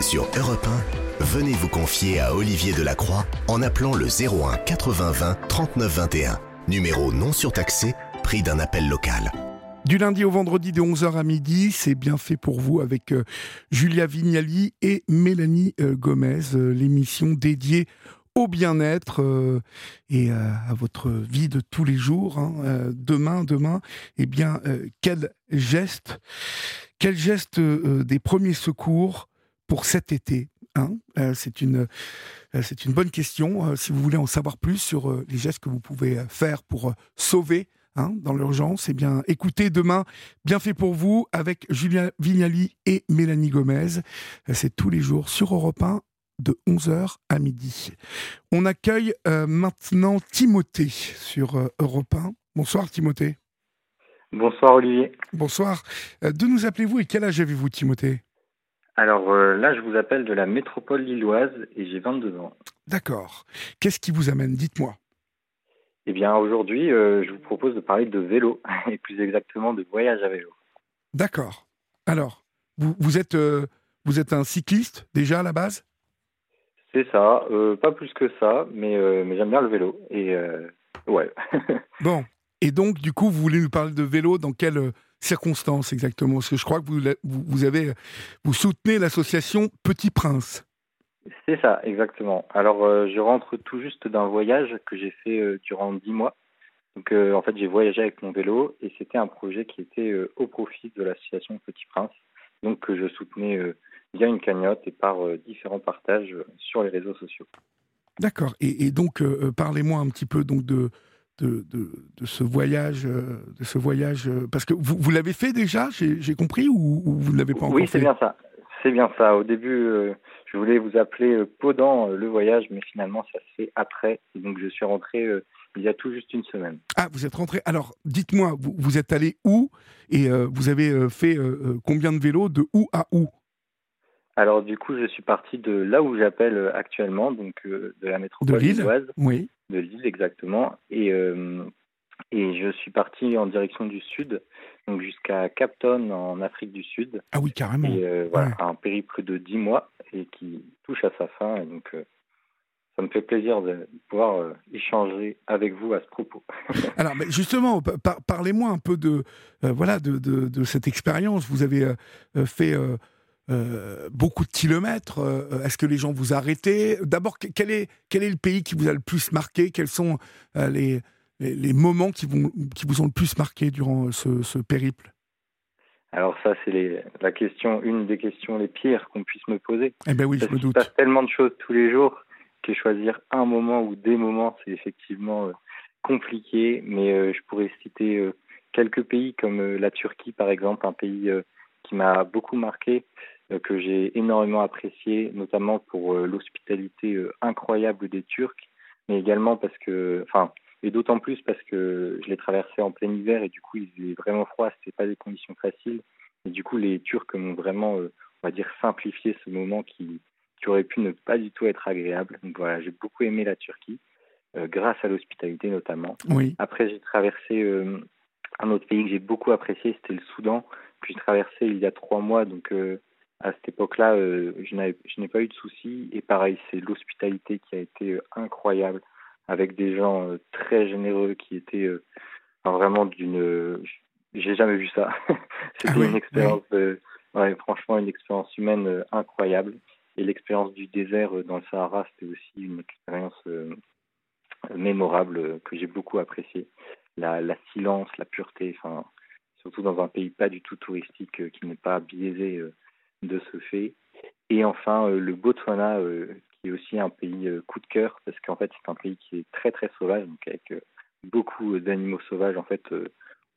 Sur Europe 1, venez vous confier à Olivier Delacroix en appelant le 01 80 20 39 21. Numéro non surtaxé, prix d'un appel local. Du lundi au vendredi de 11h à midi, c'est bien fait pour vous avec euh, Julia Vignali et Mélanie euh, Gomez, euh, l'émission dédiée au bien-être et à votre vie de tous les jours. Hein. demain, demain, eh bien, quel geste, quel geste des premiers secours pour cet été hein C'est une, c'est une bonne question. si vous voulez en savoir plus sur les gestes que vous pouvez faire pour sauver Hein, dans l'urgence, eh bien, écoutez demain, bien fait pour vous, avec Julien Vignali et Mélanie Gomez. C'est tous les jours sur Europe 1 de 11h à midi. On accueille euh, maintenant Timothée sur euh, Europe 1. Bonsoir Timothée. Bonsoir Olivier. Bonsoir. Euh, de nous appelez-vous et quel âge avez-vous Timothée? Alors là, je vous appelle de la métropole lilloise et j'ai 22 ans. D'accord. Qu'est-ce qui vous amène? Dites-moi. Eh bien, aujourd'hui, euh, je vous propose de parler de vélo, et plus exactement de voyage à vélo. D'accord. Alors, vous, vous êtes, euh, vous êtes un cycliste déjà à la base? C'est ça, euh, pas plus que ça, mais, mais j'aime bien le vélo. Et ouais. bon, et donc, du coup, vous voulez nous parler de vélo? Dans quelles circonstances exactement Parce que je crois que vous, vous, avez, vous soutenez l'association Petit Prince. C'est ça, exactement. Alors, euh, je rentre tout juste d'un voyage que j'ai fait euh, durant dix mois. Donc, euh, en fait, j'ai voyagé avec mon vélo et c'était un projet qui était au profit de l'association Petit Prince, donc que je soutenais via une cagnotte et par différents partages sur les réseaux sociaux. D'accord. Et, donc, parlez-moi un petit peu donc de, de, de, ce voyage, de ce voyage, parce que vous, vous l'avez fait déjà, j'ai compris, ou, vous ne l'avez pas encore fait? Oui, c'est bien ça. C'est bien ça. Au début, je voulais vous appeler euh, pendant euh, le voyage, mais finalement, ça se fait après. Et donc, je suis rentré euh, il y a tout juste une semaine. Ah, vous êtes rentré. Alors, dites-moi, vous, vous, êtes allé où? Et vous avez fait combien de vélos de où à où? Alors, du coup, je suis parti de là où j'appelle actuellement, donc de la métropole de Lille. Oui. De Lille, exactement. Et et je suis parti en direction du sud, donc jusqu'à Capton en Afrique du Sud. Ah oui, carrément. Et euh, voilà, un périple de 10 mois et qui touche à sa fin. Et donc, euh, ça me fait plaisir de pouvoir euh, échanger avec vous à ce propos. Alors, mais justement, parlez-moi un peu de, voilà, de, de, de, cette expérience. Vous avez fait beaucoup de kilomètres. Est-ce que les gens vous arrêtaient? D'abord, quel est, quel est le pays qui vous a le plus marqué? Quels sont les les, moments qui, vont, qui vous ont le plus marqué durant ce, périple? Alors ça, c'est la question, une des questions les pires qu'on puisse me poser. Eh ben oui, je me doute. Il se passe tellement de choses tous les jours que choisir un moment ou des moments, c'est effectivement euh, compliqué. Mais euh, je pourrais citer euh, quelques pays comme la Turquie, par exemple, un pays qui m'a beaucoup marqué, que j'ai énormément apprécié, notamment pour l'hospitalité incroyable des Turcs, mais également parce que, enfin, et d'autant plus parce que je l'ai traversé en plein hiver et du coup il faisait vraiment froid, c'était pas des conditions faciles. Et du coup les Turcs m'ont vraiment, euh, on va dire, simplifié ce moment qui, qui aurait pu ne pas du tout être agréable. Donc voilà, j'ai beaucoup aimé la Turquie, euh, grâce à l'hospitalité notamment. Oui. Après j'ai traversé euh, un autre pays que j'ai beaucoup apprécié, c'était le Soudan, que j'ai traversé il y a trois mois, donc à cette époque-là, je n'ai pas eu de soucis. Et pareil, c'est l'hospitalité qui a été incroyable avec des gens euh, très généreux qui étaient euh, vraiment d'une. J'ai jamais vu ça. C'était ah une expérience, ouais, franchement, une expérience humaine euh, incroyable. Et l'expérience du désert dans le Sahara, c'était aussi une expérience mémorable que j'ai beaucoup appréciée. La, la, silence, la pureté, enfin, surtout dans un pays pas du tout touristique qui n'est pas biaisé de ce fait. Et enfin, le Botswana, aussi un pays euh, coup de cœur parce qu'en fait c'est un pays qui est très très sauvage, donc avec euh, beaucoup d'animaux sauvages. En fait, euh,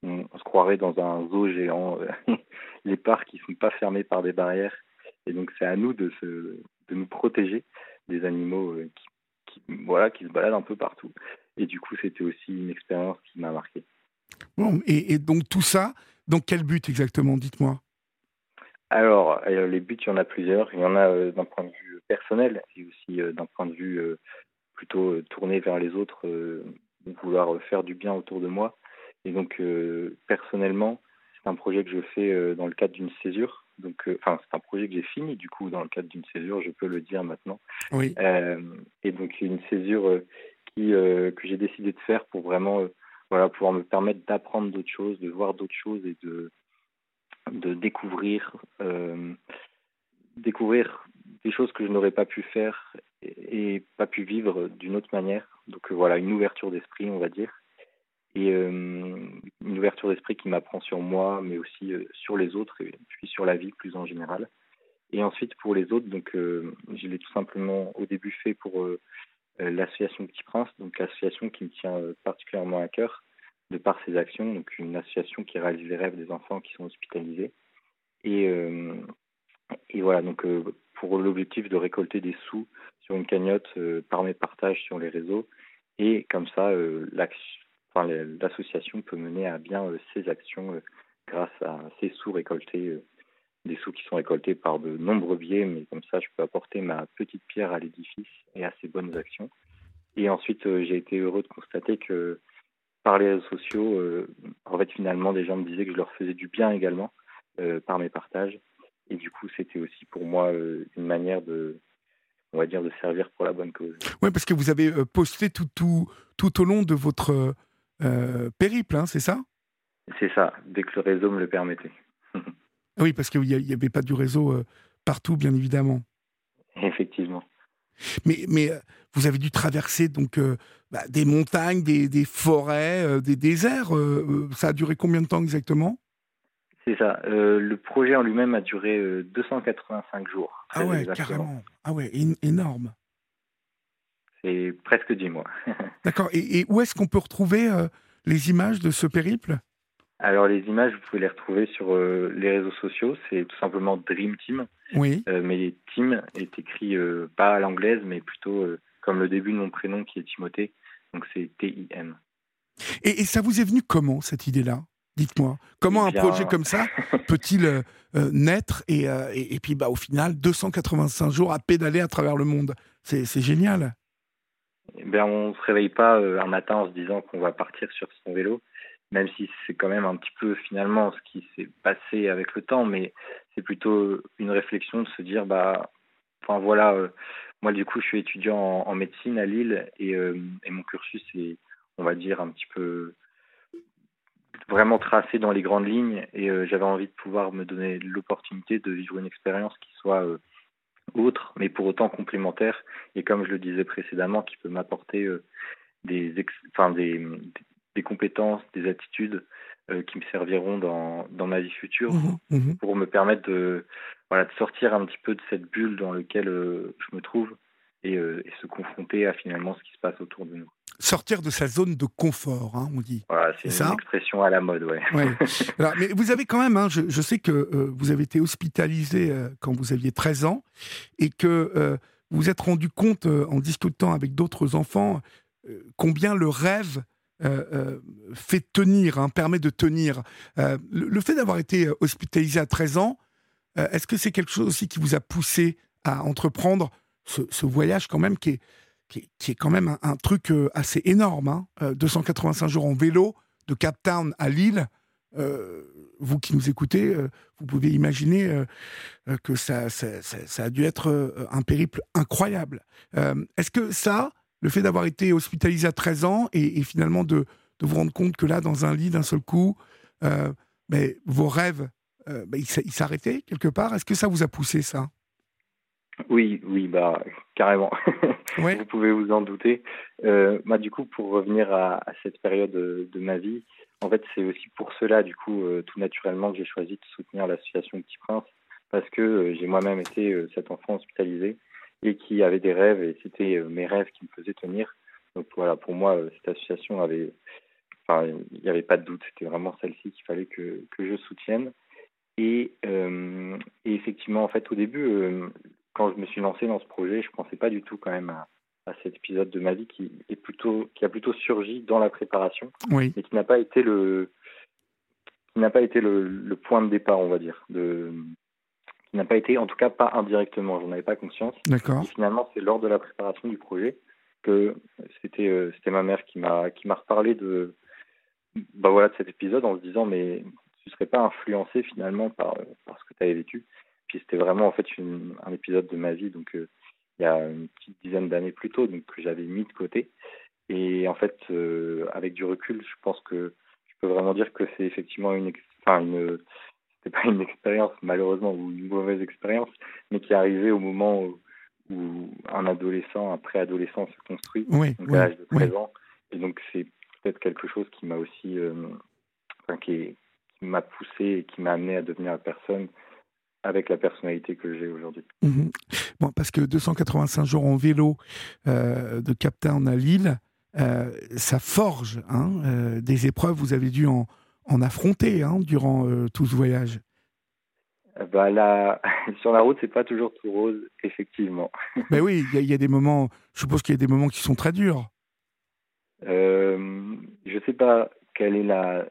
on, se croirait dans un zoo géant. les parcs qui sont pas fermés par des barrières, et donc c'est à nous de, se, de nous protéger des animaux qui, voilà qui se baladent un peu partout. Et du coup, c'était aussi une expérience qui m'a marqué. Bon, et, et donc tout ça, dans quel but exactement Dites-moi? Alors, les buts, il y en a plusieurs. Il y en a d'un point de vue personnel et aussi euh, d'un point de vue euh, plutôt euh, tourné vers les autres, vouloir faire du bien autour de moi. Et donc personnellement, c'est un projet que je fais dans le cadre d'une césure. Donc, enfin, c'est un projet que j'ai fini du coup dans le cadre d'une césure, je peux le dire maintenant. Oui. et donc une césure qui que j'ai décidé de faire pour vraiment voilà pouvoir me permettre d'apprendre d'autres choses, de voir d'autres choses et de de découvrir découvrir des choses que je n'aurais pas pu faire et, pas pu vivre d'une autre manière. Donc voilà, une ouverture d'esprit, on va dire. Et euh, une ouverture d'esprit qui m'apprend sur moi, mais aussi euh, sur les autres, et puis sur la vie plus en général. Et ensuite, pour les autres, donc euh, je l'ai tout simplement au début fait pour l'association Petit Prince, donc l'association qui me tient particulièrement à cœur de par ses actions, donc une association qui réalise les rêves des enfants qui sont hospitalisés. Et, et voilà, donc euh, pour l'objectif de récolter des sous sur une cagnotte euh, par mes partages sur les réseaux. Et comme ça, euh, l'association peut mener à bien ses actions grâce à ces sous récoltés, des sous qui sont récoltés par de nombreux biais, mais comme ça, je peux apporter ma petite pierre à l'édifice et à ces bonnes actions. Et ensuite, j'ai été heureux de constater que par les réseaux sociaux, en fait, finalement, des gens me disaient que je leur faisais du bien également par mes partages. Et du coup, c'était aussi pour moi euh, une manière de, on va dire, de servir pour la bonne cause. Oui, parce que vous avez euh, posté tout, tout, tout au long de votre euh, périple, hein, c'est ça? C'est ça, dès que le réseau me le permettait. oui, parce qu'il n'y avait pas du réseau partout, bien évidemment. Effectivement. Mais, mais vous avez dû traverser donc bah, des montagnes, des, des forêts, des déserts. ça a duré combien de temps exactement? C'est ça. Euh, le projet en lui-même a duré 285 euh, jours. Ah ouais, carrément. Ah ouais, énorme. C'est presque 10 mois. D'accord. Et, où est-ce qu'on peut retrouver euh, les images de ce périple? Alors les images, vous pouvez les retrouver sur les réseaux sociaux. C'est tout simplement Dream Team. Oui. mais Team est écrit pas à l'anglaise, mais plutôt comme le début de mon prénom qui est Timothée. Donc c'est T-I-M. et ça vous est venu comment cette idée-là? Dites-moi, comment un projet comme ça peut-il euh, euh, naître euh, et, et, puis bah, au final, 285 jours à pédaler à travers le monde? C'est génial. Eh ben, on ne se réveille pas un matin en se disant qu'on va partir sur son vélo, même si c'est quand même un petit peu finalement ce qui s'est passé avec le temps, mais plutôt une réflexion de se dire, bah, enfin voilà, moi du coup je suis étudiant en, médecine à Lille et, et mon cursus est, on va dire, un petit peu vraiment tracé dans les grandes lignes et euh, j'avais envie de pouvoir me donner l'opportunité de vivre une expérience qui soit euh, autre, mais pour autant complémentaire et comme je le disais précédemment, qui peut m'apporter euh, des, des, des compétences, des attitudes qui me serviront dans, dans ma vie future mmh mmh pour me permettre de, voilà, de sortir un petit peu de cette bulle dans laquelle je me trouve et, et se confronter à finalement ce qui se passe autour de nous sortir de sa zone de confort, hein, on dit. Voilà, c'est une expression à la mode, ouais. mais vous avez quand même, hein, je, sais que euh, vous avez été hospitalisé euh, quand vous aviez 13 ans et que euh, vous vous êtes rendu compte en discutant avec d'autres enfants combien le rêve fait tenir, hein, permet de tenir. Le, fait d'avoir été hospitalisé à 13 ans, est-ce que c'est quelque chose aussi qui vous a poussé à entreprendre ce, voyage quand même qui est qui, est quand même un, truc euh, assez énorme. 285 hein. euh, jours en vélo de Cap Town à Lille. Euh, vous qui nous écoutez, vous pouvez imaginer que ça, a dû être un périple incroyable. Est-ce que ça, le fait d'avoir été hospitalisé à 13 ans et, finalement de, de, vous rendre compte que là, dans un lit d'un seul coup, mais vos rêves, ils s'arrêtaient quelque part, est-ce que ça vous a poussé ça? Oui, oui, bah carrément. vous pouvez vous en douter. Euh, bah, du coup, pour revenir à, à cette période de, de, ma vie, en fait, c'est aussi pour cela, du coup, euh, tout naturellement, que j'ai choisi de soutenir l'association Petit Prince, parce que euh, j'ai moi-même été euh, cet enfant hospitalisé et qui avait des rêves, et c'était mes rêves qui me faisaient tenir. Donc voilà, pour moi, cette association avait, enfin, il n'y avait pas de doute, c'était vraiment celle-ci qu'il fallait que, que je soutienne. Et, euh, et, effectivement, en fait, au début, quand je me suis lancé dans ce projet, je pensais pas du tout quand même à, cet épisode de ma vie qui est plutôt qui a plutôt surgi dans la préparation oui. et qui n'a pas été le qui n'a pas été le, le, point de départ, on va dire, de qui n'a pas été en tout cas pas indirectement, j'en avais pas conscience. D'accord. Finalement, c'est lors de la préparation du projet que c'était euh, c'était ma mère qui m'a qui m'a reparlé de bah voilà de cet épisode en se disant mais tu serais pas influencé finalement par, par ce que tu avais vécu. Puis c'était vraiment en fait un épisode de ma vie, donc il y a une petite dizaine d'années plus tôt, donc que j'avais mis de côté. Et en fait, avec du recul, je pense que je peux vraiment dire que c'est effectivement une, enfin une, c'est pas une expérience malheureusement ou une mauvaise expérience, mais qui est arrivée au moment où, un adolescent, un préadolescent se construit, oui, donc à l'âge de 13 ans. Et donc c'est peut-être quelque chose qui m'a aussi, euh, enfin, qui, m'a poussé et qui m'a amené à devenir la personne avec la personnalité que j'ai aujourd'hui. Mhm. Bon, parce que 285 jours en vélo euh, de Cap Town à Lille, euh, ça forge hein, des épreuves. Vous avez dû en, en affronter hein, durant tout ce voyage? Bah là, sur la route, c'est pas toujours tout rose, effectivement. Mais oui, il y, a des moments. Je suppose qu'il y a des moments qui sont très durs. Euh, je sais pas quelle est la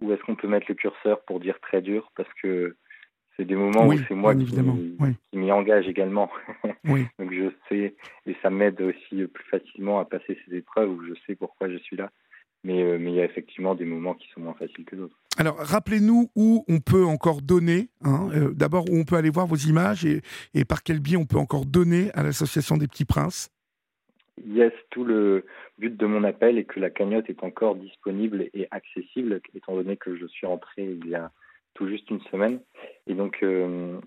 où est-ce qu'on peut mettre le curseur pour dire très dur parce que c'est des moments où c'est moi qui, m'y engage également. Oui. Donc je sais et ça m'aide aussi plus facilement à passer ces épreuves où je sais pourquoi je suis là. Mais, euh, mais il y a effectivement des moments qui sont moins faciles que d'autres. Alors, rappelez-nous où on peut encore donner. Hein, euh, d'abord, où on peut aller voir vos images et, et par quel biais on peut encore donner à l'Association des Petits Princes? Yes, tout le but de mon appel est que la cagnotte est encore disponible et accessible, étant donné que je suis rentré il y a tout juste une semaine. Et donc, euh,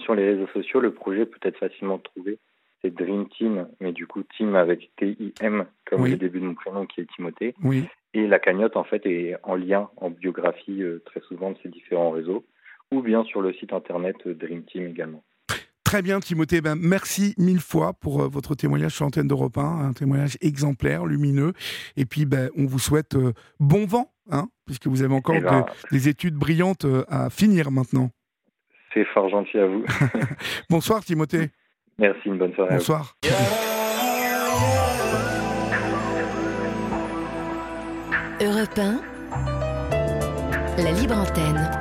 sur les réseaux sociaux, le projet peut être facilement trouvé. C'est Dream Team, mais du coup, Team avec T-I-M, comme le début de mon prénom qui est Timothée. Oui. Et la cagnotte, en fait, est en lien, en biographie euh, très souvent de ces différents réseaux, ou bien sur le site internet euh, Dream Team également. Très bien, Timothée. Ben, merci mille fois pour euh, votre témoignage sur l'antenne d'Europe 1, un témoignage exemplaire, lumineux. Et puis, ben, on vous souhaite bon vent, hein, puisque vous avez encore eh ben, des études brillantes à finir maintenant. C'est fort gentil à vous. Bonsoir, Timothée. Merci, une bonne soirée. Bonsoir. Europe 1, la libre antenne.